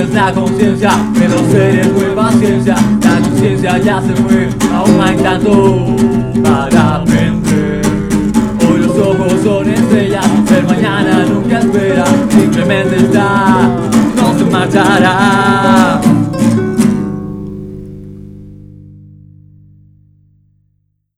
la conciencia de los seres nueva ciencia. La conciencia ya se fue, aún hay tanto para aprender. Hoy los ojos son estrellas, el mañana nunca espera, simplemente está, no se marchará.